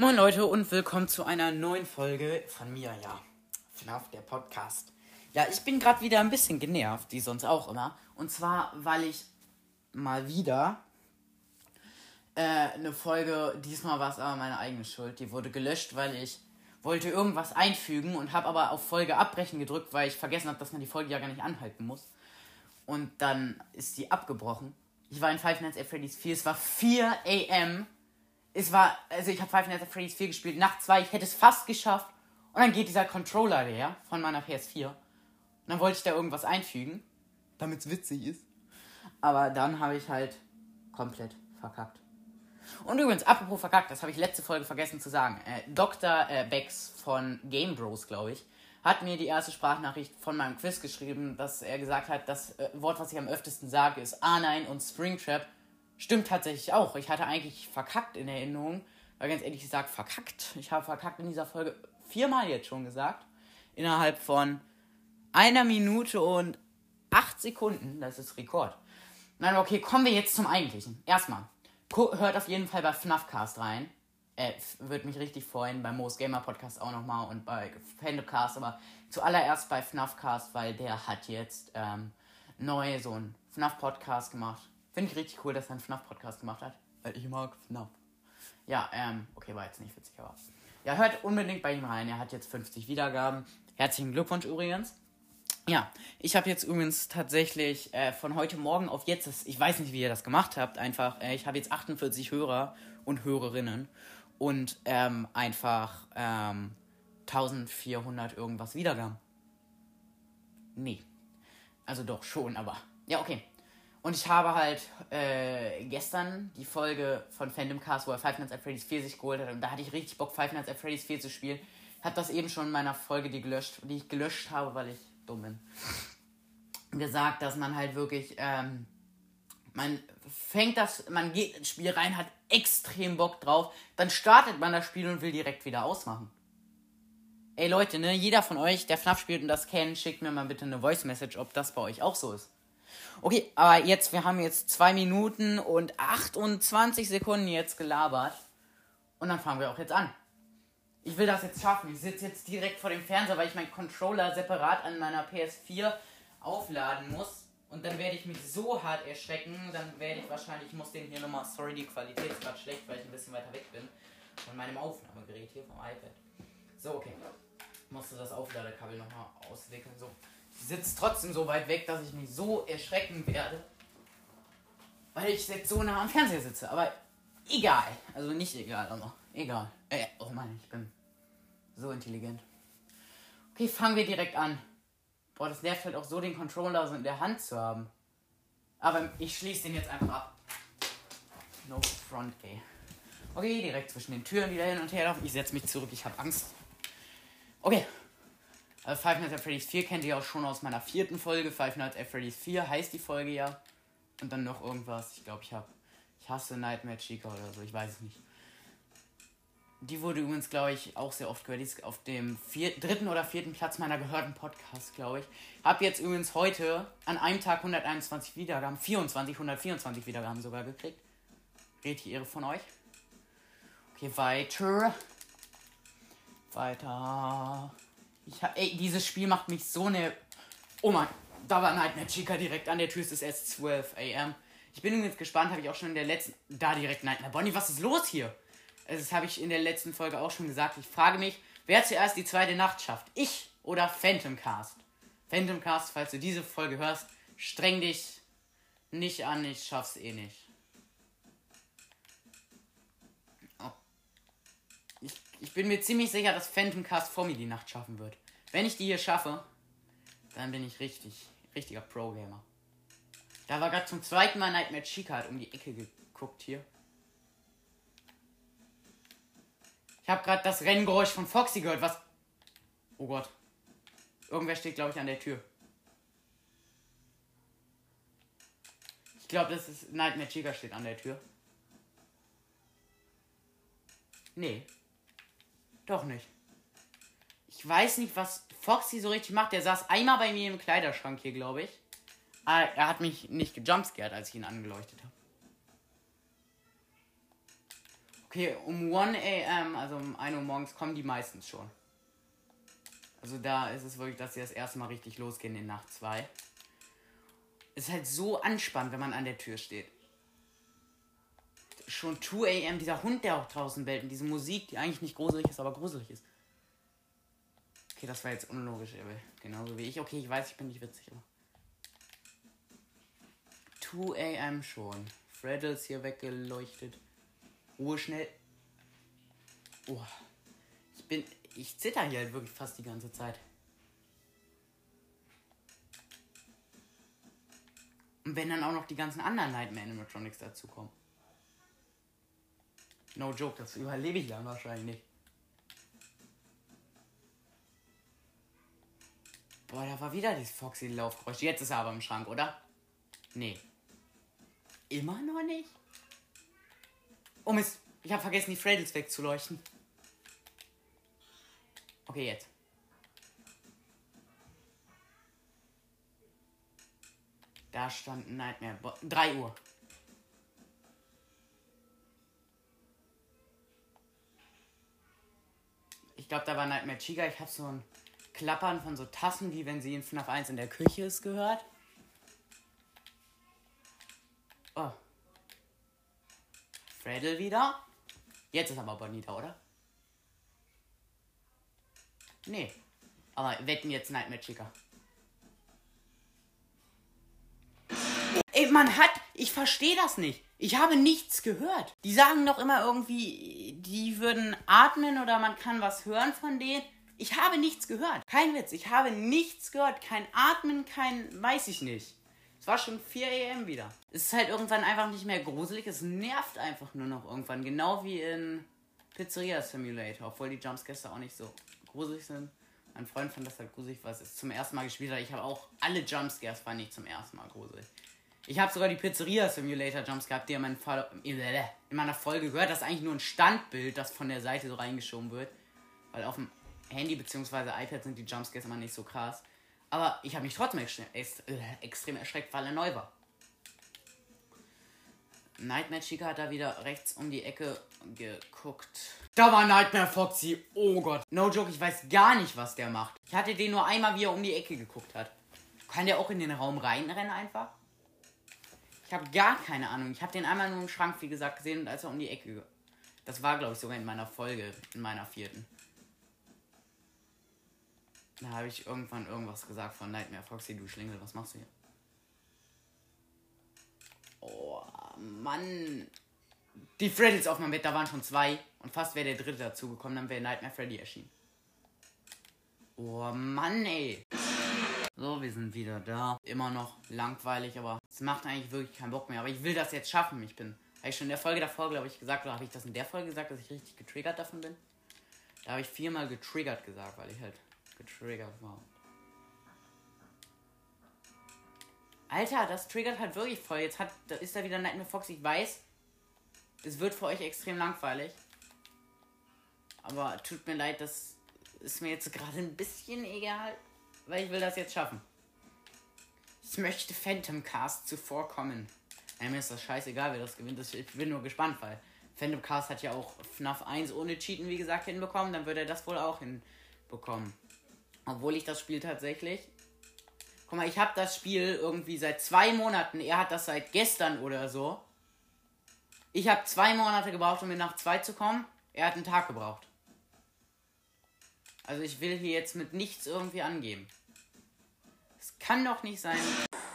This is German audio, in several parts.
Moin Leute und willkommen zu einer neuen Folge von mir, ja. FNAF, der Podcast. Ja, ich bin gerade wieder ein bisschen genervt, wie sonst auch immer. Und zwar, weil ich mal wieder äh, eine Folge, diesmal war es aber meine eigene Schuld, die wurde gelöscht, weil ich wollte irgendwas einfügen und habe aber auf Folge abbrechen gedrückt, weil ich vergessen habe, dass man die Folge ja gar nicht anhalten muss. Und dann ist die abgebrochen. Ich war in Five Nights at Freddy's 4, es war 4 am. Es war, also ich habe Five Nights at Freddy's 4 gespielt, nach 2, ich hätte es fast geschafft. Und dann geht dieser Controller leer von meiner PS4. Und dann wollte ich da irgendwas einfügen, damit es witzig ist. Aber dann habe ich halt komplett verkackt. Und übrigens, apropos verkackt, das habe ich letzte Folge vergessen zu sagen. Äh, Dr. Äh, Bex von Game Bros, glaube ich, hat mir die erste Sprachnachricht von meinem Quiz geschrieben, dass er gesagt hat, das äh, Wort, was ich am öftesten sage, ist A9 und Springtrap. Stimmt tatsächlich auch. Ich hatte eigentlich verkackt in Erinnerung, weil ganz ehrlich gesagt, verkackt. Ich habe verkackt in dieser Folge viermal jetzt schon gesagt. Innerhalb von einer Minute und acht Sekunden. Das ist Rekord. Nein, okay, kommen wir jetzt zum Eigentlichen. Erstmal, hört auf jeden Fall bei FNAFcast rein. Äh, würde mich richtig freuen, beim Moos Gamer Podcast auch nochmal und bei Fandocast, aber zuallererst bei FNAFcast, weil der hat jetzt ähm, neu so einen FNAF-Podcast gemacht. Finde ich richtig cool, dass er einen FNAF-Podcast gemacht hat, weil ich mag FNAF. Ja, ähm, okay, war jetzt nicht witzig, aber. Ja, hört unbedingt bei ihm rein. Er hat jetzt 50 Wiedergaben. Herzlichen Glückwunsch übrigens. Ja, ich habe jetzt übrigens tatsächlich äh, von heute Morgen auf jetzt, das, ich weiß nicht, wie ihr das gemacht habt, einfach, äh, ich habe jetzt 48 Hörer und Hörerinnen und ähm, einfach ähm, 1400 irgendwas Wiedergaben. Nee. Also doch schon, aber. Ja, okay. Und ich habe halt äh, gestern die Folge von Fandom Cast, wo er Five Nights at Freddy's 4 sich geholt hat. Und da hatte ich richtig Bock, Five Nights at Freddy's 4 zu spielen. Hab das eben schon in meiner Folge, die gelöscht, die ich gelöscht habe, weil ich dumm bin, gesagt, dass man halt wirklich, ähm, man fängt das, man geht ins Spiel rein, hat extrem Bock drauf, dann startet man das Spiel und will direkt wieder ausmachen. Ey Leute, ne, jeder von euch, der FNAF spielt und das kennt, schickt mir mal bitte eine Voice Message, ob das bei euch auch so ist. Okay, aber jetzt, wir haben jetzt 2 Minuten und 28 Sekunden jetzt gelabert. Und dann fangen wir auch jetzt an. Ich will das jetzt schaffen. Ich sitze jetzt direkt vor dem Fernseher, weil ich meinen Controller separat an meiner PS4 aufladen muss. Und dann werde ich mich so hart erschrecken, dann werde ich wahrscheinlich, ich muss den hier nochmal, sorry, die Qualität ist gerade schlecht, weil ich ein bisschen weiter weg bin von meinem Aufnahmegerät hier vom iPad. So, okay. Ich musste das Aufladekabel nochmal auswickeln. So. Sitze trotzdem so weit weg, dass ich mich so erschrecken werde. Weil ich jetzt so nah am Fernseher sitze. Aber egal. Also nicht egal, aber egal. Äh, oh Mann, ich bin so intelligent. Okay, fangen wir direkt an. Boah, das nervt halt auch so, den Controller so in der Hand zu haben. Aber ich schließe den jetzt einfach ab. No front, ey. Okay, direkt zwischen den Türen wieder hin und her laufen. Ich setze mich zurück, ich habe Angst. Okay. Also Five Nights at Freddy's 4 kennt ihr auch schon aus meiner vierten Folge. Five Nights at Freddy's 4 heißt die Folge ja. Und dann noch irgendwas. Ich glaube, ich habe. Ich hasse Nightmare Chica oder so. Ich weiß es nicht. Die wurde übrigens, glaube ich, auch sehr oft gehört. Die ist auf dem vier, dritten oder vierten Platz meiner gehörten Podcasts, glaube ich. Hab jetzt übrigens heute an einem Tag 121 Wiedergaben, 24, 124 Wiedergaben sogar gekriegt. Richtig Ehre von euch. Okay, weiter. Weiter. Ich hab, ey, dieses Spiel macht mich so eine. Oh Mann, da war Nightmare Chica direkt an der Tür. Es ist erst 12 am. Ich bin übrigens gespannt, habe ich auch schon in der letzten. Da direkt Nightmare Bonnie, was ist los hier? das habe ich in der letzten Folge auch schon gesagt. Ich frage mich, wer zuerst die zweite Nacht schafft. Ich oder Phantom Cast? Phantom Cast, falls du diese Folge hörst, streng dich nicht an, ich schaff's eh nicht. Oh. Ich, bin mir ziemlich sicher, dass Phantom Cast vor mir die Nacht schaffen wird. Wenn ich die hier schaffe, dann bin ich richtig, richtiger Pro-Gamer. Da war gerade zum zweiten Mal Nightmare Chica hat um die Ecke geguckt hier. Ich habe gerade das Renngeräusch von Foxy gehört. Was? Oh Gott. Irgendwer steht, glaube ich, an der Tür. Ich glaube, das ist Nightmare Chica steht an der Tür. Nee. Doch nicht. Ich weiß nicht, was Foxy so richtig macht. Der saß einmal bei mir im Kleiderschrank hier, glaube ich. Aber er hat mich nicht gejumpscared, als ich ihn angeleuchtet habe. Okay, um 1 am, also um 1 Uhr morgens, kommen die meistens schon. Also da ist es wirklich, dass sie das erste Mal richtig losgehen in Nacht 2. Ist halt so anspannend, wenn man an der Tür steht. Schon 2 am, dieser Hund, der auch draußen bellt und diese Musik, die eigentlich nicht gruselig ist, aber gruselig ist. Okay, das war jetzt unlogisch, aber genauso wie ich. Okay, ich weiß, ich bin nicht witzig, aber. 2 am schon. Freddles hier weggeleuchtet. Ruhe schnell. Oh. Ich bin. Ich zitter hier halt wirklich fast die ganze Zeit. Und wenn dann auch noch die ganzen anderen Nightmare Animatronics dazukommen. No joke, das überlebe ich dann wahrscheinlich. Boah, da war wieder dieses Foxy-Laufgeräusch. Jetzt ist er aber im Schrank, oder? Nee. Immer noch nicht? Oh Mist, ich habe vergessen, die Freddles wegzuleuchten. Okay, jetzt. Da stand Nightmare. 3 Uhr. Ich glaube, da war Nightmare Chica. Ich habe so ein Klappern von so Tassen, wie wenn sie in FNAF 1 in der Küche ist, gehört. Oh. Freddle wieder. Jetzt ist aber Bonita, oder? Nee. Aber wetten jetzt Nightmare Chica. Ey, man hat. Ich verstehe das nicht. Ich habe nichts gehört. Die sagen doch immer irgendwie, die würden atmen oder man kann was hören von denen. Ich habe nichts gehört. Kein Witz. Ich habe nichts gehört. Kein Atmen, kein. Weiß ich nicht. Es war schon 4 am wieder. Es ist halt irgendwann einfach nicht mehr gruselig. Es nervt einfach nur noch irgendwann. Genau wie in Pizzeria Simulator. Obwohl die Jumpscares auch nicht so gruselig sind. Mein Freund fand das halt gruselig, was es zum ersten Mal gespielt hat. Ich habe auch alle Jumpscares fand ich zum ersten Mal gruselig. Ich habe sogar die Pizzeria Simulator Jumps gehabt, die in, in meiner Folge gehört. Das ist eigentlich nur ein Standbild, das von der Seite so reingeschoben wird. Weil auf dem Handy bzw. iPad sind die Jumpscares immer nicht so krass. Aber ich habe mich trotzdem extrem, extrem erschreckt, weil er neu war. Nightmare Chica hat da wieder rechts um die Ecke geguckt. Da war Nightmare Foxy. Oh Gott. No joke, ich weiß gar nicht, was der macht. Ich hatte den nur einmal, wie er um die Ecke geguckt hat. Kann der auch in den Raum reinrennen einfach? Ich habe gar keine Ahnung. Ich habe den einmal nur im Schrank, wie gesagt, gesehen und als er um die Ecke. Das war, glaube ich, sogar in meiner Folge, in meiner vierten. Da habe ich irgendwann irgendwas gesagt von Nightmare Foxy, du Schlingel, was machst du hier? Oh, Mann. Die Freddys auf meinem Bett, da waren schon zwei. Und fast wäre der dritte dazugekommen, dann wäre Nightmare Freddy erschienen. Oh, Mann, ey. So, wir sind wieder da. Immer noch langweilig, aber es macht eigentlich wirklich keinen Bock mehr. Aber ich will das jetzt schaffen. Ich bin, habe ich schon in der Folge davor, glaube ich, gesagt, oder habe ich das in der Folge gesagt, dass ich richtig getriggert davon bin? Da habe ich viermal getriggert gesagt, weil ich halt getriggert war. Alter, das triggert halt wirklich voll. Jetzt hat, da ist da wieder Nightmare Fox. Ich weiß, es wird für euch extrem langweilig. Aber tut mir leid, das ist mir jetzt gerade ein bisschen egal weil ich will das jetzt schaffen. Ich möchte Phantom Cast zuvorkommen. Ja, mir ist das scheißegal, wer das gewinnt. Ich bin nur gespannt, weil Phantom Cast hat ja auch FNAF 1 ohne Cheaten, wie gesagt, hinbekommen. Dann wird er das wohl auch hinbekommen. Obwohl ich das Spiel tatsächlich. Guck mal, ich habe das Spiel irgendwie seit zwei Monaten. Er hat das seit gestern oder so. Ich habe zwei Monate gebraucht, um in Nacht 2 zu kommen. Er hat einen Tag gebraucht. Also ich will hier jetzt mit nichts irgendwie angeben. Kann doch nicht sein.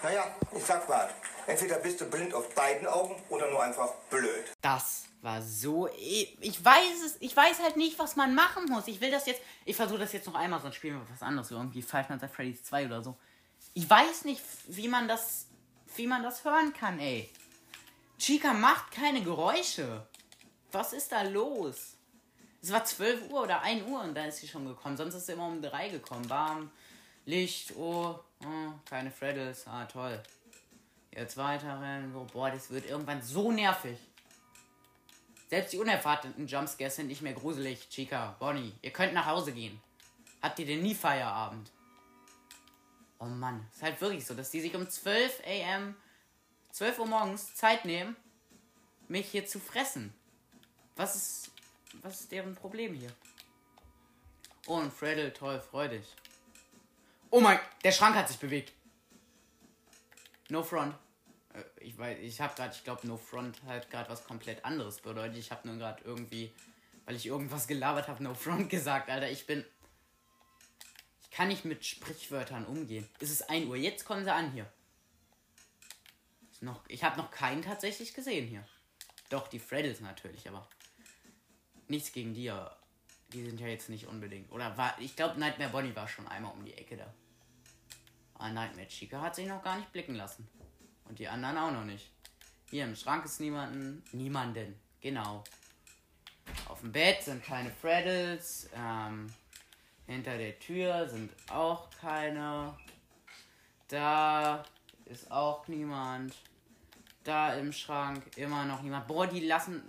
Naja, ich sag mal, entweder bist du blind auf beiden Augen oder nur einfach blöd. Das war so. E ich weiß es, ich weiß halt nicht, was man machen muss. Ich will das jetzt. Ich versuche das jetzt noch einmal, sonst spielen wir was anderes, irgendwie Five Nights at Freddy's 2 oder so. Ich weiß nicht, wie man das. wie man das hören kann, ey. Chica macht keine Geräusche. Was ist da los? Es war 12 Uhr oder 1 Uhr und dann ist sie schon gekommen. Sonst ist sie immer um 3 gekommen. Bam, Licht, oh, oh keine Freddles. Ah, toll. Jetzt weiterrennen. Oh, boah, das wird irgendwann so nervig. Selbst die unerwarteten Jumpscares sind nicht mehr gruselig. Chica, Bonnie, ihr könnt nach Hause gehen. Habt ihr denn nie Feierabend? Oh Mann, ist halt wirklich so, dass die sich um 12 am, 12 Uhr morgens Zeit nehmen, mich hier zu fressen. Was ist. Was ist deren Problem hier? Oh, und Freddle, toll, freu dich. Oh mein, der Schrank hat sich bewegt. No front. Äh, Ich weiß, ich habe gerade, ich glaube, no front halt gerade was komplett anderes bedeutet. Ich habe nur gerade irgendwie, weil ich irgendwas gelabert habe, no front gesagt, Alter. Ich bin. Ich kann nicht mit Sprichwörtern umgehen. Es ist 1 Uhr. Jetzt kommen sie an hier. Ist noch, ich habe noch keinen tatsächlich gesehen hier. Doch, die Freddles natürlich, aber. Nichts gegen die, aber die sind ja jetzt nicht unbedingt. Oder war. Ich glaube, Nightmare Bonnie war schon einmal um die Ecke da. Aber Nightmare Chica hat sich noch gar nicht blicken lassen. Und die anderen auch noch nicht. Hier im Schrank ist niemanden. Niemanden. Genau. Auf dem Bett sind keine Freddles. Ähm, hinter der Tür sind auch keine. Da ist auch niemand. Da im Schrank immer noch niemand. Boah, die lassen.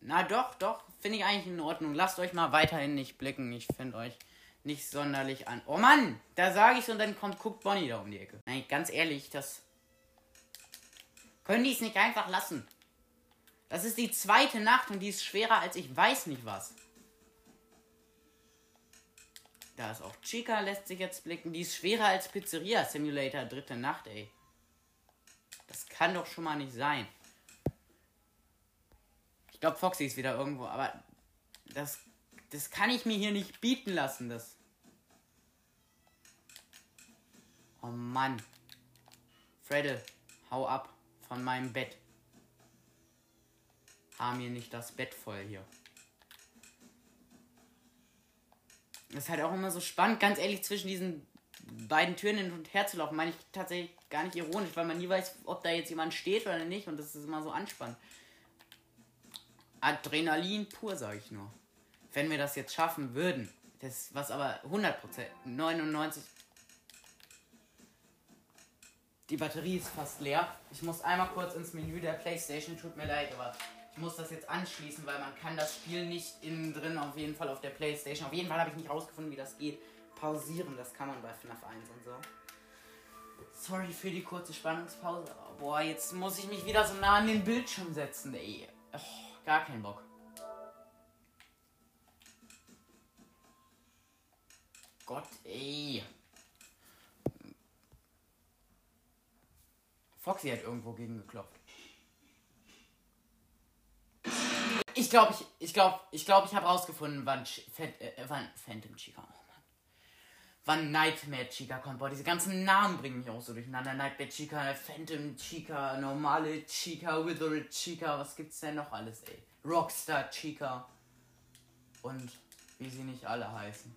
Na doch, doch. Finde ich eigentlich in Ordnung. Lasst euch mal weiterhin nicht blicken. Ich finde euch nicht sonderlich an. Oh Mann, da sage ich und dann kommt, guckt Bonnie da um die Ecke. Nein, ganz ehrlich, das. Können die es nicht einfach lassen? Das ist die zweite Nacht und die ist schwerer als ich weiß nicht was. Da ist auch Chica, lässt sich jetzt blicken. Die ist schwerer als Pizzeria Simulator dritte Nacht, ey. Das kann doch schon mal nicht sein. Ich glaube, Foxy ist wieder irgendwo, aber das, das kann ich mir hier nicht bieten lassen. Das. Oh Mann. Freddle, hau ab von meinem Bett. Haben mir nicht das Bett voll hier. Das ist halt auch immer so spannend, ganz ehrlich, zwischen diesen beiden Türen hin und her zu laufen. Meine ich tatsächlich gar nicht ironisch, weil man nie weiß, ob da jetzt jemand steht oder nicht. Und das ist immer so anspannend. Adrenalin pur, sage ich nur. Wenn wir das jetzt schaffen würden, das was aber 100%, 99. Die Batterie ist fast leer. Ich muss einmal kurz ins Menü der Playstation, tut mir leid, aber ich muss das jetzt anschließen, weil man kann das Spiel nicht innen drin auf jeden Fall auf der Playstation. Auf jeden Fall habe ich nicht rausgefunden, wie das geht. Pausieren, das kann man bei FNAF 1 und so. Sorry für die kurze Spannungspause. Boah, jetzt muss ich mich wieder so nah an den Bildschirm setzen, ey. Oh, gar keinen Bock. Gott, ey. Foxy hat irgendwo gegen geklopft. Ich glaube, ich, ich glaube, ich glaube, ich habe rausgefunden, wann, äh, wann Phantom Chica, oh Mann. Wann Nightmare Chica kommt. Boah, diese ganzen Namen bringen mich auch so durcheinander. Nightmare Chica, Phantom Chica, normale Chica, Withered Chica, was gibt's denn noch alles, ey? Rockstar Chica. Und wie sie nicht alle heißen.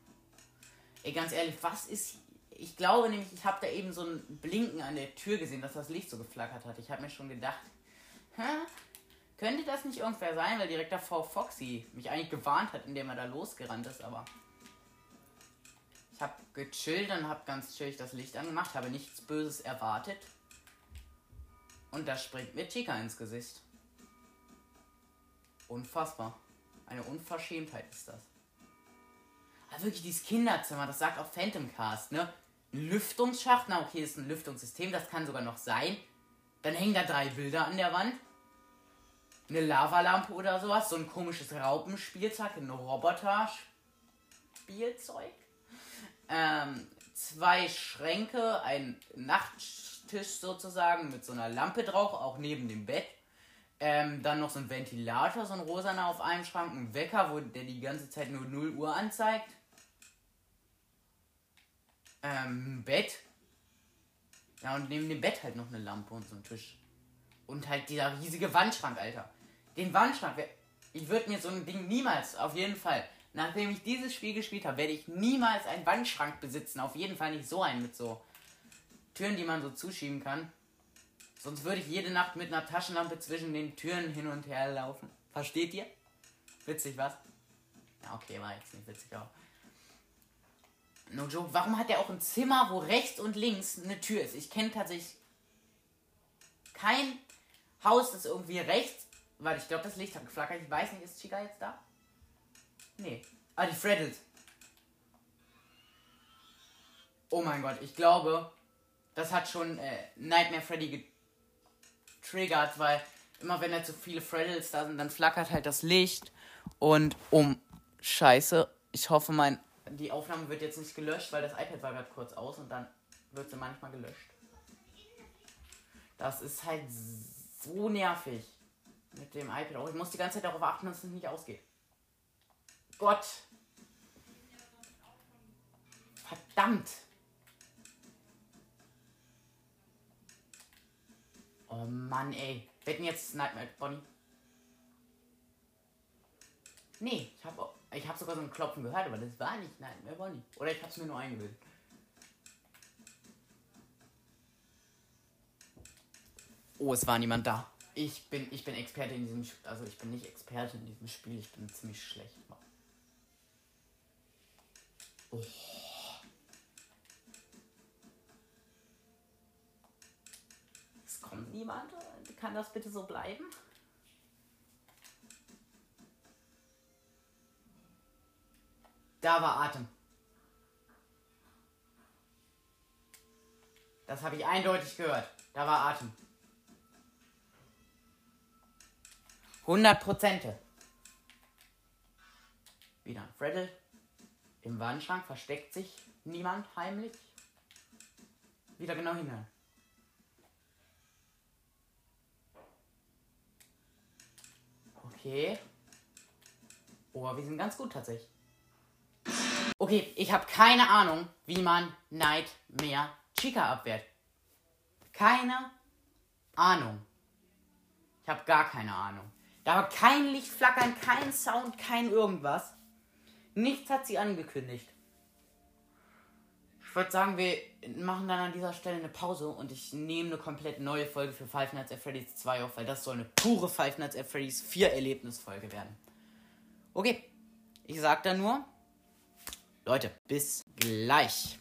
Ey, ganz ehrlich, was ist. Ich glaube nämlich, ich habe da eben so ein Blinken an der Tür gesehen, dass das Licht so geflackert hat. Ich habe mir schon gedacht, hä? Könnte das nicht irgendwer sein, weil direkt davor Foxy mich eigentlich gewarnt hat, indem er da losgerannt ist, aber. Ich habe gechillt und habe ganz chillig das Licht angemacht, habe nichts Böses erwartet. Und da springt mir Chica ins Gesicht. Unfassbar. Eine Unverschämtheit ist das. Aber wirklich dieses Kinderzimmer, das sagt auch Phantom Cast, ne? Lüftungsschacht, na okay, ist ein Lüftungssystem, das kann sogar noch sein. Dann hängen da drei Bilder an der Wand. Eine Lavalampe oder sowas, so ein komisches Raupenspielzeug, ein Roboter-Spielzeug. Ähm, zwei Schränke, ein Nachttisch sozusagen mit so einer Lampe drauf, auch neben dem Bett. Ähm, dann noch so ein Ventilator, so ein rosaner auf einem Schrank, ein Wecker, wo der die ganze Zeit nur 0 Uhr anzeigt. Ähm, Bett. Ja, und neben dem Bett halt noch eine Lampe und so ein Tisch. Und halt dieser riesige Wandschrank, Alter. Den Wandschrank, ich würde mir so ein Ding niemals, auf jeden Fall, nachdem ich dieses Spiel gespielt habe, werde ich niemals einen Wandschrank besitzen. Auf jeden Fall nicht so einen mit so Türen, die man so zuschieben kann. Sonst würde ich jede Nacht mit einer Taschenlampe zwischen den Türen hin und her laufen. Versteht ihr? Witzig, was? Ja, okay, war jetzt nicht witzig, aber. No joke, warum hat er auch ein Zimmer, wo rechts und links eine Tür ist? Ich kenne tatsächlich kein Haus, das irgendwie rechts. Weil ich glaube, das Licht hat geflackert. Ich weiß nicht, ist Chica jetzt da? Nee. Ah, die Freddles. Oh mein Gott, ich glaube, das hat schon äh, Nightmare Freddy getriggert, weil immer wenn halt so viele Fraddles da sind, dann flackert halt das Licht. Und um Scheiße, ich hoffe, mein die Aufnahme wird jetzt nicht gelöscht, weil das iPad war gerade kurz aus und dann wird sie manchmal gelöscht. Das ist halt so nervig mit dem iPad auch. Ich muss die ganze Zeit darauf achten, dass es nicht ausgeht. Gott. Verdammt. Oh Mann, ey. Wetten jetzt Nightmare Bonnie? Nee, ich habe ich hab sogar so ein Klopfen gehört, aber das war nicht Nightmare Bonnie. Oder ich hab's mir nur eingebildet. Oh, es war niemand da. Ich bin, ich bin Experte in diesem Spiel. Also ich bin nicht Experte in diesem Spiel, ich bin ziemlich schlecht. Oh. Es kommt niemand. Kann das bitte so bleiben? Da war Atem. Das habe ich eindeutig gehört. Da war Atem. 100 Prozente. Wieder ein Freddle. Im Wandschrank versteckt sich niemand heimlich. Wieder genau hinein. Okay. Oh, wir sind ganz gut tatsächlich. Okay, ich habe keine Ahnung, wie man Nightmare Chica abwehrt. Keine Ahnung. Ich habe gar keine Ahnung. Da war kein Lichtflackern, kein Sound, kein irgendwas. Nichts hat sie angekündigt. Ich würde sagen, wir machen dann an dieser Stelle eine Pause und ich nehme eine komplett neue Folge für Five Nights at Freddy's 2 auf, weil das soll eine pure Five Nights at Freddy's 4 Erlebnisfolge werden. Okay, ich sag dann nur, Leute, bis gleich.